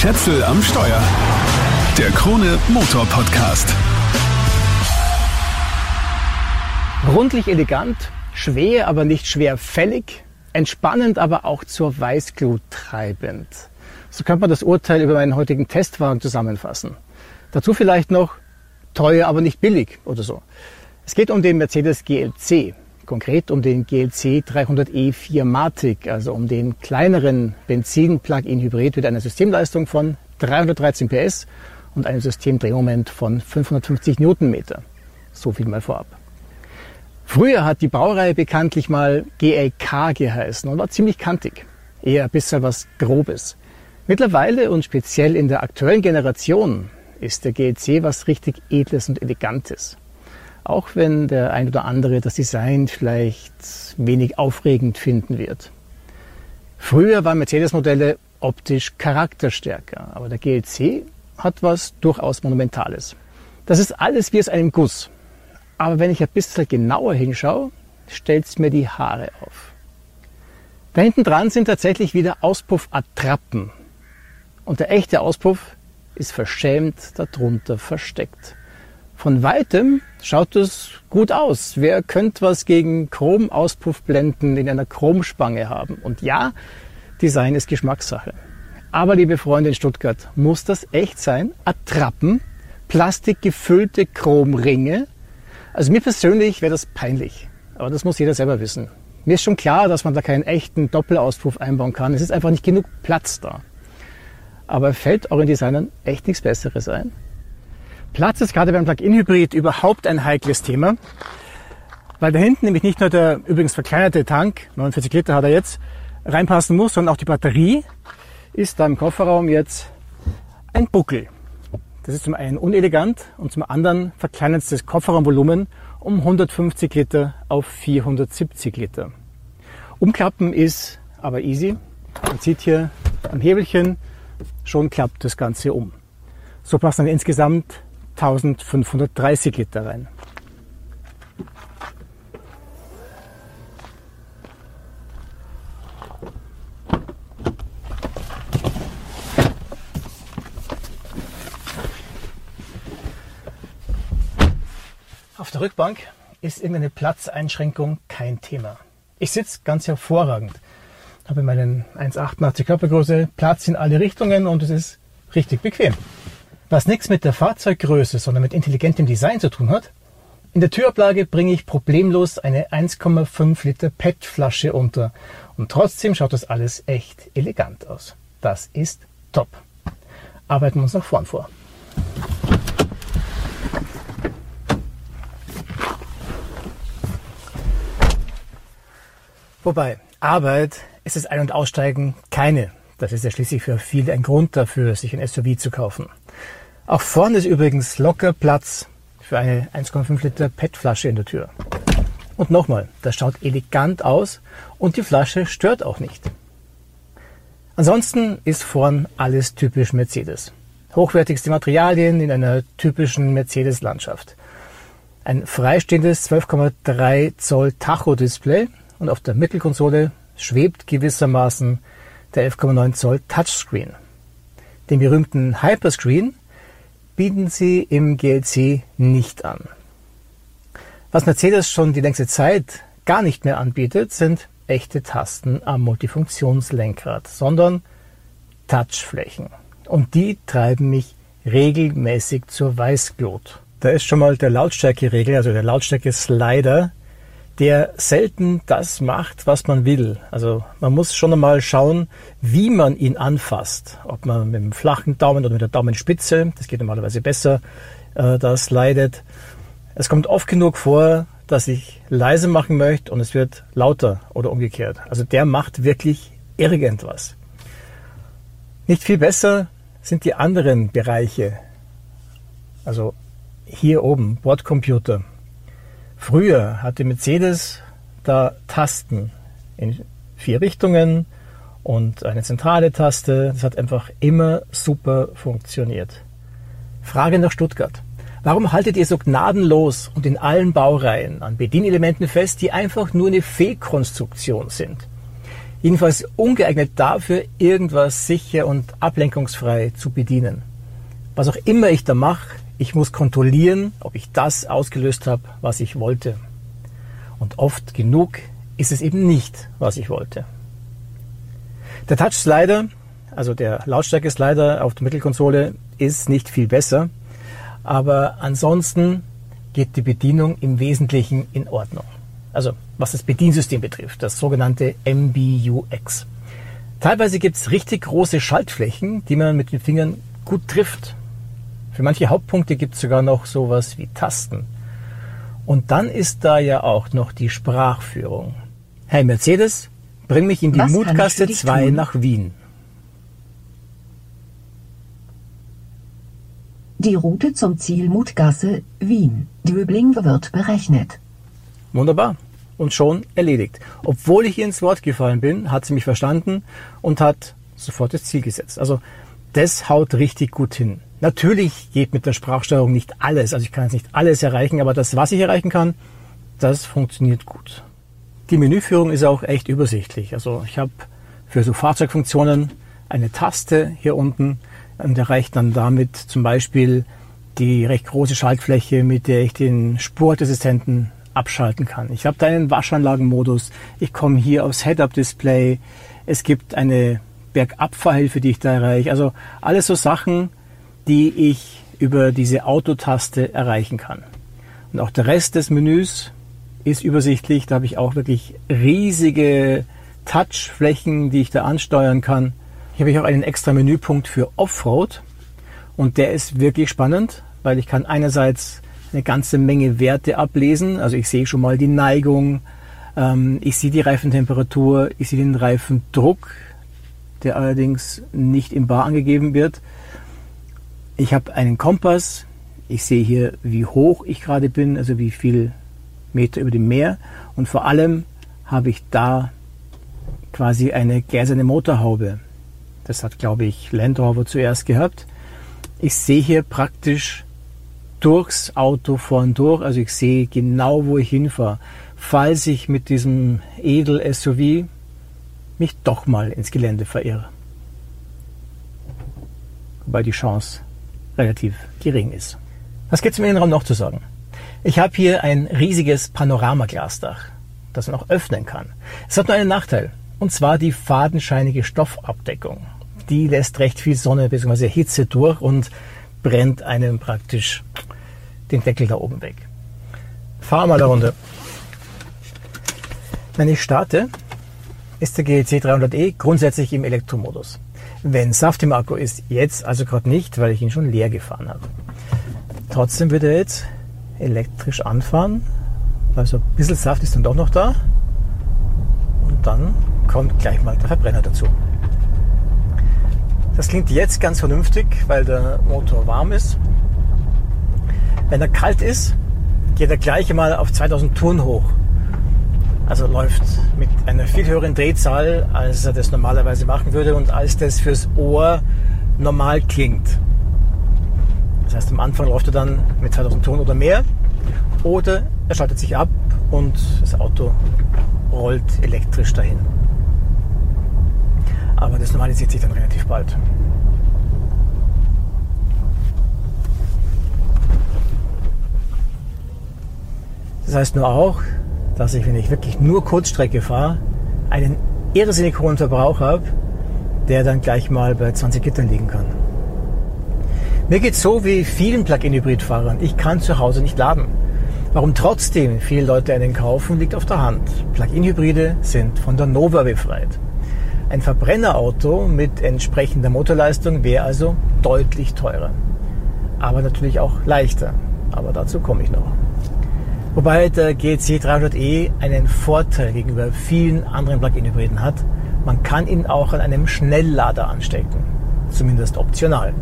Schätzel am Steuer. Der Krone Motor Podcast. Rundlich elegant, schwer, aber nicht schwerfällig, entspannend, aber auch zur Weißglut treibend. So könnte man das Urteil über meinen heutigen Testwagen zusammenfassen. Dazu vielleicht noch teuer, aber nicht billig oder so. Es geht um den Mercedes GLC, konkret um den GLC 300e4 Matic, also um den kleineren Benzin-Plug-in-Hybrid mit einer Systemleistung von 313 PS und einem Systemdrehmoment von 550 Newtonmeter. So viel mal vorab. Früher hat die Baureihe bekanntlich mal GLK geheißen und war ziemlich kantig. Eher ein bisschen was Grobes. Mittlerweile und speziell in der aktuellen Generation ist der GLC was richtig Edles und Elegantes. Auch wenn der ein oder andere das Design vielleicht wenig aufregend finden wird. Früher waren Mercedes-Modelle optisch charakterstärker, aber der GLC hat was durchaus Monumentales. Das ist alles wie aus einem Guss. Aber wenn ich ein bisschen genauer hinschaue, stellt es mir die Haare auf. Da hinten dran sind tatsächlich wieder Auspuffattrappen. Und der echte Auspuff ist verschämt darunter versteckt. Von weitem schaut es gut aus. Wer könnte was gegen Chromauspuffblenden in einer Chromspange haben? Und ja, Design ist Geschmackssache. Aber liebe Freunde in Stuttgart, muss das echt sein? Attrappen, plastikgefüllte Chromringe. Also mir persönlich wäre das peinlich. Aber das muss jeder selber wissen. Mir ist schon klar, dass man da keinen echten Doppelauspuff einbauen kann. Es ist einfach nicht genug Platz da. Aber fällt euren Designern echt nichts Besseres ein? Platz ist gerade beim Plug-in-Hybrid überhaupt ein heikles Thema, weil da hinten nämlich nicht nur der übrigens verkleinerte Tank, 49 Liter hat er jetzt, reinpassen muss, sondern auch die Batterie ist da im Kofferraum jetzt ein Buckel. Das ist zum einen unelegant und zum anderen verkleinert es das Kofferraumvolumen um 150 Liter auf 470 Liter. Umklappen ist aber easy. Man zieht hier am Hebelchen, schon klappt das Ganze um. So passen dann insgesamt 1530 Liter rein. Auf der Rückbank ist irgendeine Platzeinschränkung kein Thema. Ich sitze ganz hervorragend. Habe meinen 1,88 Körpergröße, Platz in alle Richtungen und es ist richtig bequem was nichts mit der Fahrzeuggröße, sondern mit intelligentem Design zu tun hat. In der Türablage bringe ich problemlos eine 1,5 Liter PET-Flasche unter und trotzdem schaut das alles echt elegant aus. Das ist top. Arbeiten wir uns nach vorn vor. Wobei, Arbeit ist das Ein- und Aussteigen keine. Das ist ja schließlich für viele ein Grund dafür, sich ein SUV zu kaufen. Auch vorne ist übrigens locker Platz für eine 1,5 Liter PET-Flasche in der Tür. Und nochmal, das schaut elegant aus und die Flasche stört auch nicht. Ansonsten ist vorn alles typisch Mercedes. Hochwertigste Materialien in einer typischen Mercedes-Landschaft. Ein freistehendes 12,3 Zoll Tacho-Display und auf der Mittelkonsole schwebt gewissermaßen der 11,9 Zoll Touchscreen. Den berühmten Hyperscreen bieten sie im GLC nicht an. Was Mercedes schon die längste Zeit gar nicht mehr anbietet, sind echte Tasten am Multifunktionslenkrad, sondern Touchflächen. Und die treiben mich regelmäßig zur Weißglut. Da ist schon mal der Lautstärkeregel, also der Lautstärke-Slider, der selten das macht, was man will. Also man muss schon einmal schauen, wie man ihn anfasst. Ob man mit dem flachen Daumen oder mit der Daumenspitze, das geht normalerweise besser, äh, das leidet. Es kommt oft genug vor, dass ich leise machen möchte und es wird lauter oder umgekehrt. Also der macht wirklich irgendwas. Nicht viel besser sind die anderen Bereiche. Also hier oben, Bordcomputer, Früher hatte Mercedes da Tasten in vier Richtungen und eine zentrale Taste. Das hat einfach immer super funktioniert. Frage nach Stuttgart. Warum haltet ihr so gnadenlos und in allen Baureihen an Bedienelementen fest, die einfach nur eine Fehlkonstruktion sind? Jedenfalls ungeeignet dafür, irgendwas sicher und ablenkungsfrei zu bedienen. Was auch immer ich da mache, ich muss kontrollieren, ob ich das ausgelöst habe, was ich wollte. Und oft genug ist es eben nicht, was ich wollte. Der Touch-Slider, also der Lautstärke-Slider auf der Mittelkonsole, ist nicht viel besser, aber ansonsten geht die Bedienung im Wesentlichen in Ordnung. Also was das Bediensystem betrifft, das sogenannte MBUX. Teilweise gibt es richtig große Schaltflächen, die man mit den Fingern gut trifft. Für manche Hauptpunkte gibt es sogar noch sowas wie Tasten. Und dann ist da ja auch noch die Sprachführung. Hey Mercedes, bring mich in die Was Mutgasse 2 nach Wien. Die Route zum Ziel Mutgasse, Wien, Döbling wird berechnet. Wunderbar. Und schon erledigt. Obwohl ich ihr ins Wort gefallen bin, hat sie mich verstanden und hat sofort das Ziel gesetzt. Also das haut richtig gut hin. Natürlich geht mit der Sprachsteuerung nicht alles. Also ich kann jetzt nicht alles erreichen, aber das, was ich erreichen kann, das funktioniert gut. Die Menüführung ist auch echt übersichtlich. Also ich habe für so Fahrzeugfunktionen eine Taste hier unten und erreicht dann damit zum Beispiel die recht große Schaltfläche, mit der ich den Spurtassistenten abschalten kann. Ich habe da einen Waschanlagenmodus. Ich komme hier aufs Head-Up-Display. Es gibt eine Bergabfahrhilfe, die ich da erreiche. Also alles so Sachen, die ich über diese Autotaste erreichen kann. Und auch der Rest des Menüs ist übersichtlich. Da habe ich auch wirklich riesige Touchflächen, die ich da ansteuern kann. Hier habe ich auch einen extra Menüpunkt für Offroad und der ist wirklich spannend, weil ich kann einerseits eine ganze Menge Werte ablesen. Also ich sehe schon mal die Neigung, ähm, ich sehe die Reifentemperatur, ich sehe den Reifendruck, der allerdings nicht im Bar angegeben wird. Ich habe einen Kompass. Ich sehe hier, wie hoch ich gerade bin, also wie viel Meter über dem Meer. Und vor allem habe ich da quasi eine gläserne Motorhaube. Das hat, glaube ich, Land Rover zuerst gehabt. Ich sehe hier praktisch durchs Auto vorn durch. Also ich sehe genau, wo ich hinfahre. Falls ich mit diesem Edel-SUV mich doch mal ins Gelände verirre. Wobei die Chance relativ gering ist. Was gibt es im Innenraum noch zu sagen? Ich habe hier ein riesiges Panoramaglasdach, das man auch öffnen kann. Es hat nur einen Nachteil, und zwar die fadenscheinige Stoffabdeckung. Die lässt recht viel Sonne bzw. Hitze durch und brennt einem praktisch den Deckel da oben weg. Fahr mal eine Runde. Wenn ich starte, ist der GEC 300e grundsätzlich im Elektromodus. Wenn Saft im Akku ist, jetzt also gerade nicht, weil ich ihn schon leer gefahren habe. Trotzdem wird er jetzt elektrisch anfahren, also ein bisschen Saft ist dann doch noch da. Und dann kommt gleich mal der Verbrenner dazu. Das klingt jetzt ganz vernünftig, weil der Motor warm ist. Wenn er kalt ist, geht er gleich mal auf 2000 Touren hoch. Also läuft mit einer viel höheren Drehzahl, als er das normalerweise machen würde und als das fürs Ohr normal klingt. Das heißt, am Anfang läuft er dann mit 2000 Touren oder mehr oder er schaltet sich ab und das Auto rollt elektrisch dahin. Aber das normalisiert sich dann relativ bald. Das heißt nur auch, dass ich, wenn ich wirklich nur Kurzstrecke fahre, einen irrsinnig hohen Verbrauch habe, der dann gleich mal bei 20 Gittern liegen kann. Mir geht so wie vielen Plug-in-Hybrid-Fahrern. Ich kann zu Hause nicht laden. Warum trotzdem viele Leute einen kaufen, liegt auf der Hand. Plug-in-Hybride sind von der Nova befreit. Ein Verbrennerauto mit entsprechender Motorleistung wäre also deutlich teurer. Aber natürlich auch leichter. Aber dazu komme ich noch. Wobei der GC 300e einen Vorteil gegenüber vielen anderen Plug-in-Hybriden hat. Man kann ihn auch an einem Schnelllader anstecken. Zumindest optional.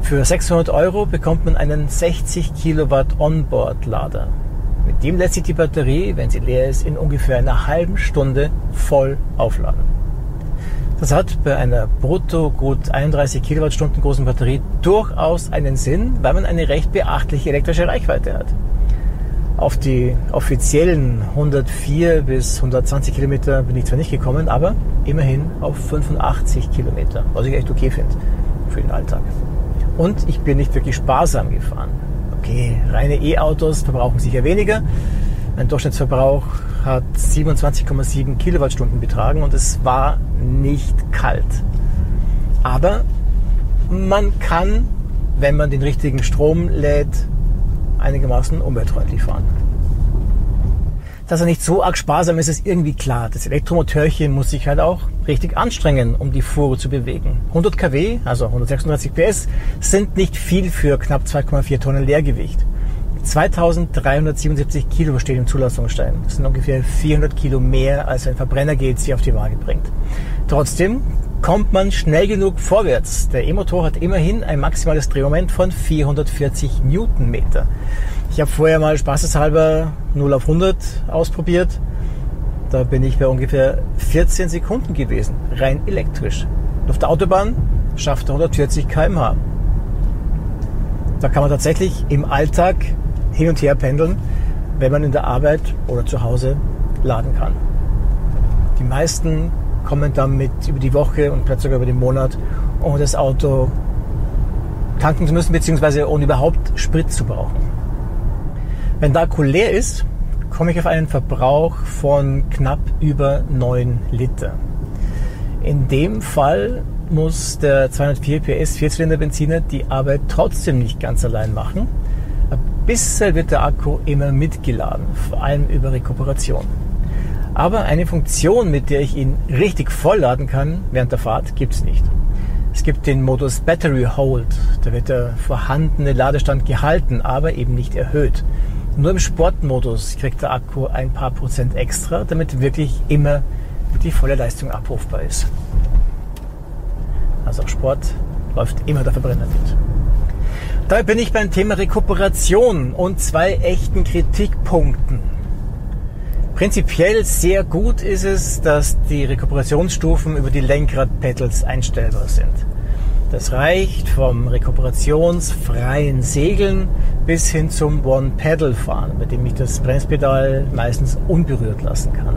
Für 600 Euro bekommt man einen 60 Kilowatt Onboard-Lader. Mit dem lässt sich die Batterie, wenn sie leer ist, in ungefähr einer halben Stunde voll aufladen. Das hat bei einer brutto gut 31 Kilowattstunden großen Batterie durchaus einen Sinn, weil man eine recht beachtliche elektrische Reichweite hat. Auf die offiziellen 104 bis 120 Kilometer bin ich zwar nicht gekommen, aber immerhin auf 85 Kilometer, was ich echt okay finde für den Alltag. Und ich bin nicht wirklich sparsam gefahren. Okay, reine E-Autos verbrauchen sicher weniger. Mein Durchschnittsverbrauch hat 27,7 Kilowattstunden betragen und es war nicht kalt. Aber man kann, wenn man den richtigen Strom lädt, einigermaßen umweltfreundlich fahren. Dass er nicht so arg sparsam ist, ist irgendwie klar. Das Elektromotörchen muss sich halt auch richtig anstrengen, um die Fuhre zu bewegen. 100 kW, also 136 PS, sind nicht viel für knapp 2,4 Tonnen Leergewicht. 2377 Kilo steht im Zulassungsstein. Das sind ungefähr 400 Kilo mehr, als ein Verbrenner GLC auf die Waage bringt. Trotzdem kommt man schnell genug vorwärts. Der E-Motor hat immerhin ein maximales Drehmoment von 440 Newtonmeter. Ich habe vorher mal spaßeshalber 0 auf 100 ausprobiert. Da bin ich bei ungefähr 14 Sekunden gewesen, rein elektrisch. auf der Autobahn schafft er 140 km/h. Da kann man tatsächlich im Alltag hin und her pendeln, wenn man in der Arbeit oder zu Hause laden kann. Die meisten kommen damit über die Woche und vielleicht sogar über den Monat, ohne das Auto tanken zu müssen, beziehungsweise ohne überhaupt Sprit zu brauchen. Wenn der Akku leer ist, komme ich auf einen Verbrauch von knapp über 9 Liter. In dem Fall muss der 204 PS Vierzylinder Benziner die Arbeit trotzdem nicht ganz allein machen. Bisschen wird der Akku immer mitgeladen, vor allem über Rekuperation. Aber eine Funktion, mit der ich ihn richtig vollladen kann während der Fahrt, gibt es nicht. Es gibt den Modus Battery Hold. Da wird der vorhandene Ladestand gehalten, aber eben nicht erhöht. Nur im Sportmodus kriegt der Akku ein paar Prozent extra, damit wirklich immer die volle Leistung abrufbar ist. Also Sport läuft immer der Verbrenner mit. Dabei bin ich beim Thema Rekuperation und zwei echten Kritikpunkten. Prinzipiell sehr gut ist es, dass die Rekuperationsstufen über die Lenkradpedals einstellbar sind. Das reicht vom rekuperationsfreien Segeln bis hin zum One-Pedal-Fahren, bei dem ich das Bremspedal meistens unberührt lassen kann.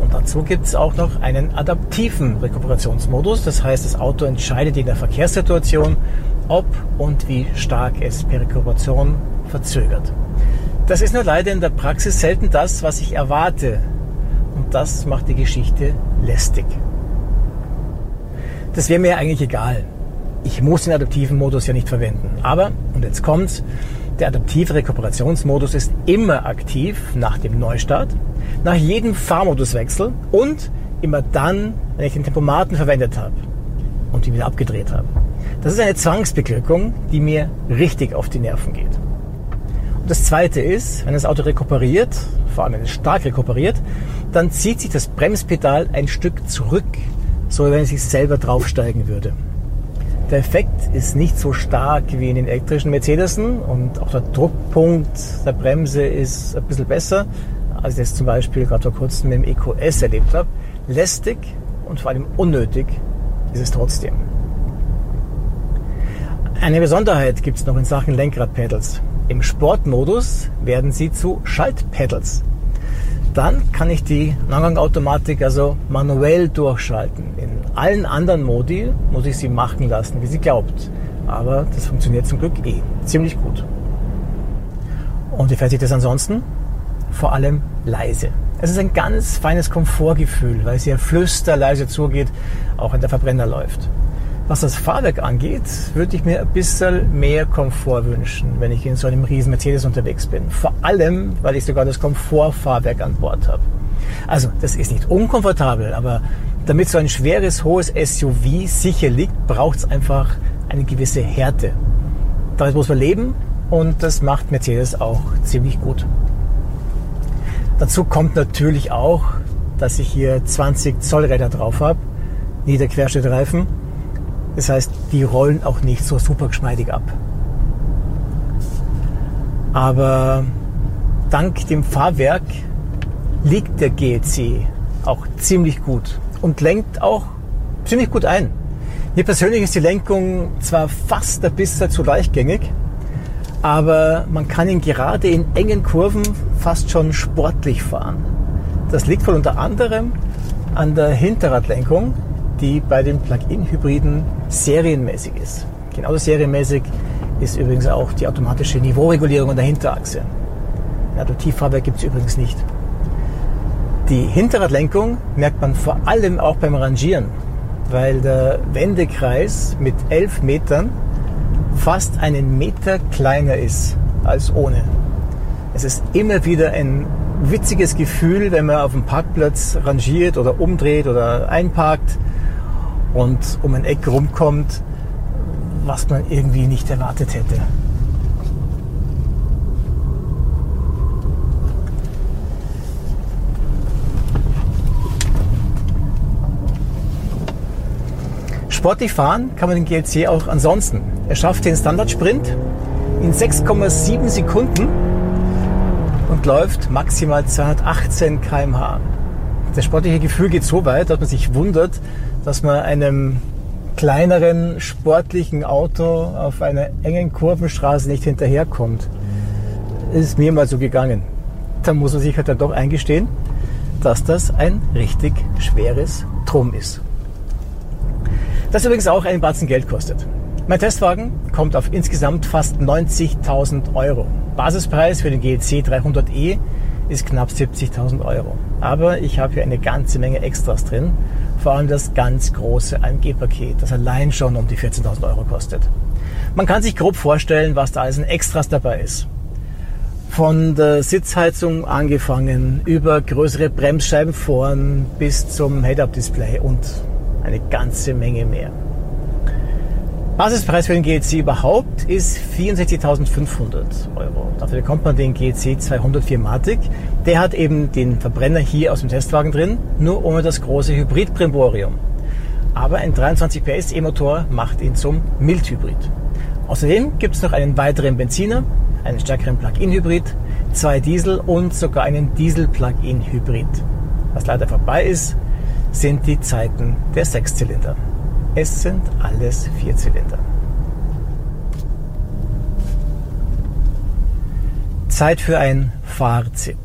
Und dazu gibt es auch noch einen adaptiven Rekuperationsmodus. Das heißt, das Auto entscheidet in der Verkehrssituation, ob und wie stark es per Rekuperation verzögert. Das ist nur leider in der Praxis selten das, was ich erwarte. Und das macht die Geschichte lästig. Das wäre mir eigentlich egal. Ich muss den adaptiven Modus ja nicht verwenden. Aber, und jetzt kommt's, der adaptive Rekuperationsmodus ist immer aktiv nach dem Neustart, nach jedem Fahrmoduswechsel und immer dann, wenn ich den Tempomaten verwendet habe und ihn wieder abgedreht habe. Das ist eine Zwangsbeglückung, die mir richtig auf die Nerven geht. Das zweite ist, wenn das Auto rekuperiert, vor allem wenn es stark rekuperiert, dann zieht sich das Bremspedal ein Stück zurück, so wie wenn es sich selber draufsteigen würde. Der Effekt ist nicht so stark wie in den elektrischen Mercedesen und auch der Druckpunkt der Bremse ist ein bisschen besser, als ich das zum Beispiel gerade vor kurzem mit dem EQS erlebt habe. Lästig und vor allem unnötig ist es trotzdem. Eine Besonderheit gibt es noch in Sachen Lenkradpedals. Im Sportmodus werden sie zu Schaltpedals. Dann kann ich die Langgang-Automatik also manuell durchschalten. In allen anderen Modi muss ich sie machen lassen, wie sie glaubt. Aber das funktioniert zum Glück eh ziemlich gut. Und wie fährt sich das ansonsten? Vor allem leise. Es ist ein ganz feines Komfortgefühl, weil es ja flüsterleise zugeht, auch wenn der Verbrenner läuft. Was das Fahrwerk angeht, würde ich mir ein bisschen mehr Komfort wünschen, wenn ich in so einem riesen Mercedes unterwegs bin. Vor allem, weil ich sogar das Komfortfahrwerk an Bord habe. Also, das ist nicht unkomfortabel, aber damit so ein schweres, hohes SUV sicher liegt, braucht es einfach eine gewisse Härte. Damit muss man leben und das macht Mercedes auch ziemlich gut. Dazu kommt natürlich auch, dass ich hier 20 Zoll Räder drauf habe, Niederquerschnittreifen das heißt, die rollen auch nicht so super geschmeidig ab. Aber dank dem Fahrwerk liegt der GEC auch ziemlich gut und lenkt auch ziemlich gut ein. Mir persönlich ist die Lenkung zwar fast ein bisschen zu leichtgängig, aber man kann ihn gerade in engen Kurven fast schon sportlich fahren. Das liegt wohl unter anderem an der Hinterradlenkung, die bei den Plug-in-Hybriden serienmäßig ist. Genauso serienmäßig ist übrigens auch die automatische Niveauregulierung an der Hinterachse. Ein Adaptivfahrwerk gibt es übrigens nicht. Die Hinterradlenkung merkt man vor allem auch beim Rangieren, weil der Wendekreis mit 11 Metern fast einen Meter kleiner ist als ohne. Es ist immer wieder ein witziges Gefühl, wenn man auf dem Parkplatz rangiert oder umdreht oder einparkt und um ein Eck rumkommt, was man irgendwie nicht erwartet hätte. Sportlich fahren kann man den GLC auch ansonsten. Er schafft den Standardsprint in 6,7 Sekunden und läuft maximal 218 km/h. Das sportliche Gefühl geht so weit, dass man sich wundert, dass man einem kleineren sportlichen Auto auf einer engen Kurvenstraße nicht hinterherkommt. Ist mir mal so gegangen. Da muss man sich halt dann doch eingestehen, dass das ein richtig schweres Drum ist. Das übrigens auch einen Batzen Geld kostet. Mein Testwagen kommt auf insgesamt fast 90.000 Euro. Basispreis für den GEC 300e ist knapp 70.000 Euro. Aber ich habe hier eine ganze Menge Extras drin. Vor allem das ganz große AMG-Paket, das allein schon um die 14.000 Euro kostet. Man kann sich grob vorstellen, was da alles in Extras dabei ist. Von der Sitzheizung angefangen, über größere Bremsscheiben vorn bis zum Head-Up-Display und eine ganze Menge mehr. Basispreis für den GEC überhaupt ist 64.500 Euro. Dafür bekommt man den GEC 204 Matic. Der hat eben den Verbrenner hier aus dem Testwagen drin, nur ohne das große Hybrid-Brimborium. Aber ein 23 PS E-Motor macht ihn zum Mildhybrid. Außerdem gibt es noch einen weiteren Benziner, einen stärkeren Plug-in-Hybrid, zwei Diesel und sogar einen Diesel-Plug-in-Hybrid. Was leider vorbei ist, sind die Zeiten der Sechszylinder. Es sind alles Vierzylinder. Zeit für ein Fazit.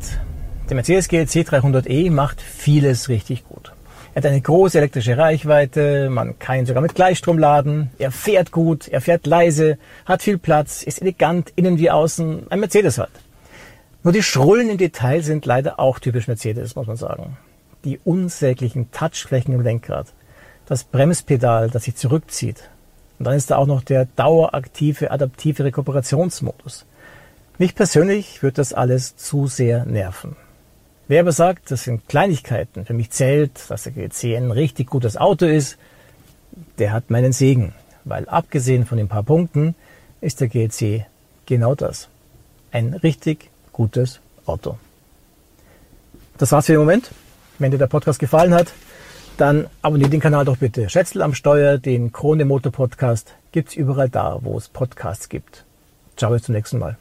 Der Mercedes GLC 300e macht vieles richtig gut. Er hat eine große elektrische Reichweite, man kann ihn sogar mit Gleichstrom laden, er fährt gut, er fährt leise, hat viel Platz, ist elegant innen wie außen, ein Mercedes halt. Nur die Schrullen im Detail sind leider auch typisch Mercedes, muss man sagen die unsäglichen Touchflächen im Lenkrad, das Bremspedal, das sich zurückzieht. Und dann ist da auch noch der daueraktive adaptive Rekuperationsmodus. Mich persönlich wird das alles zu sehr nerven. Wer aber sagt, das sind Kleinigkeiten, für mich zählt, dass der GC ein richtig gutes Auto ist, der hat meinen Segen. Weil abgesehen von den paar Punkten ist der GLC genau das. Ein richtig gutes Auto. Das war's für den Moment. Wenn dir der Podcast gefallen hat, dann abonniere den Kanal doch bitte. Schätzel am Steuer, den Krone Motor Podcast gibt es überall da, wo es Podcasts gibt. Ciao, bis zum nächsten Mal.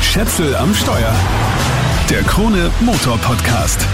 Schätzel am Steuer. Der Krone Motor Podcast.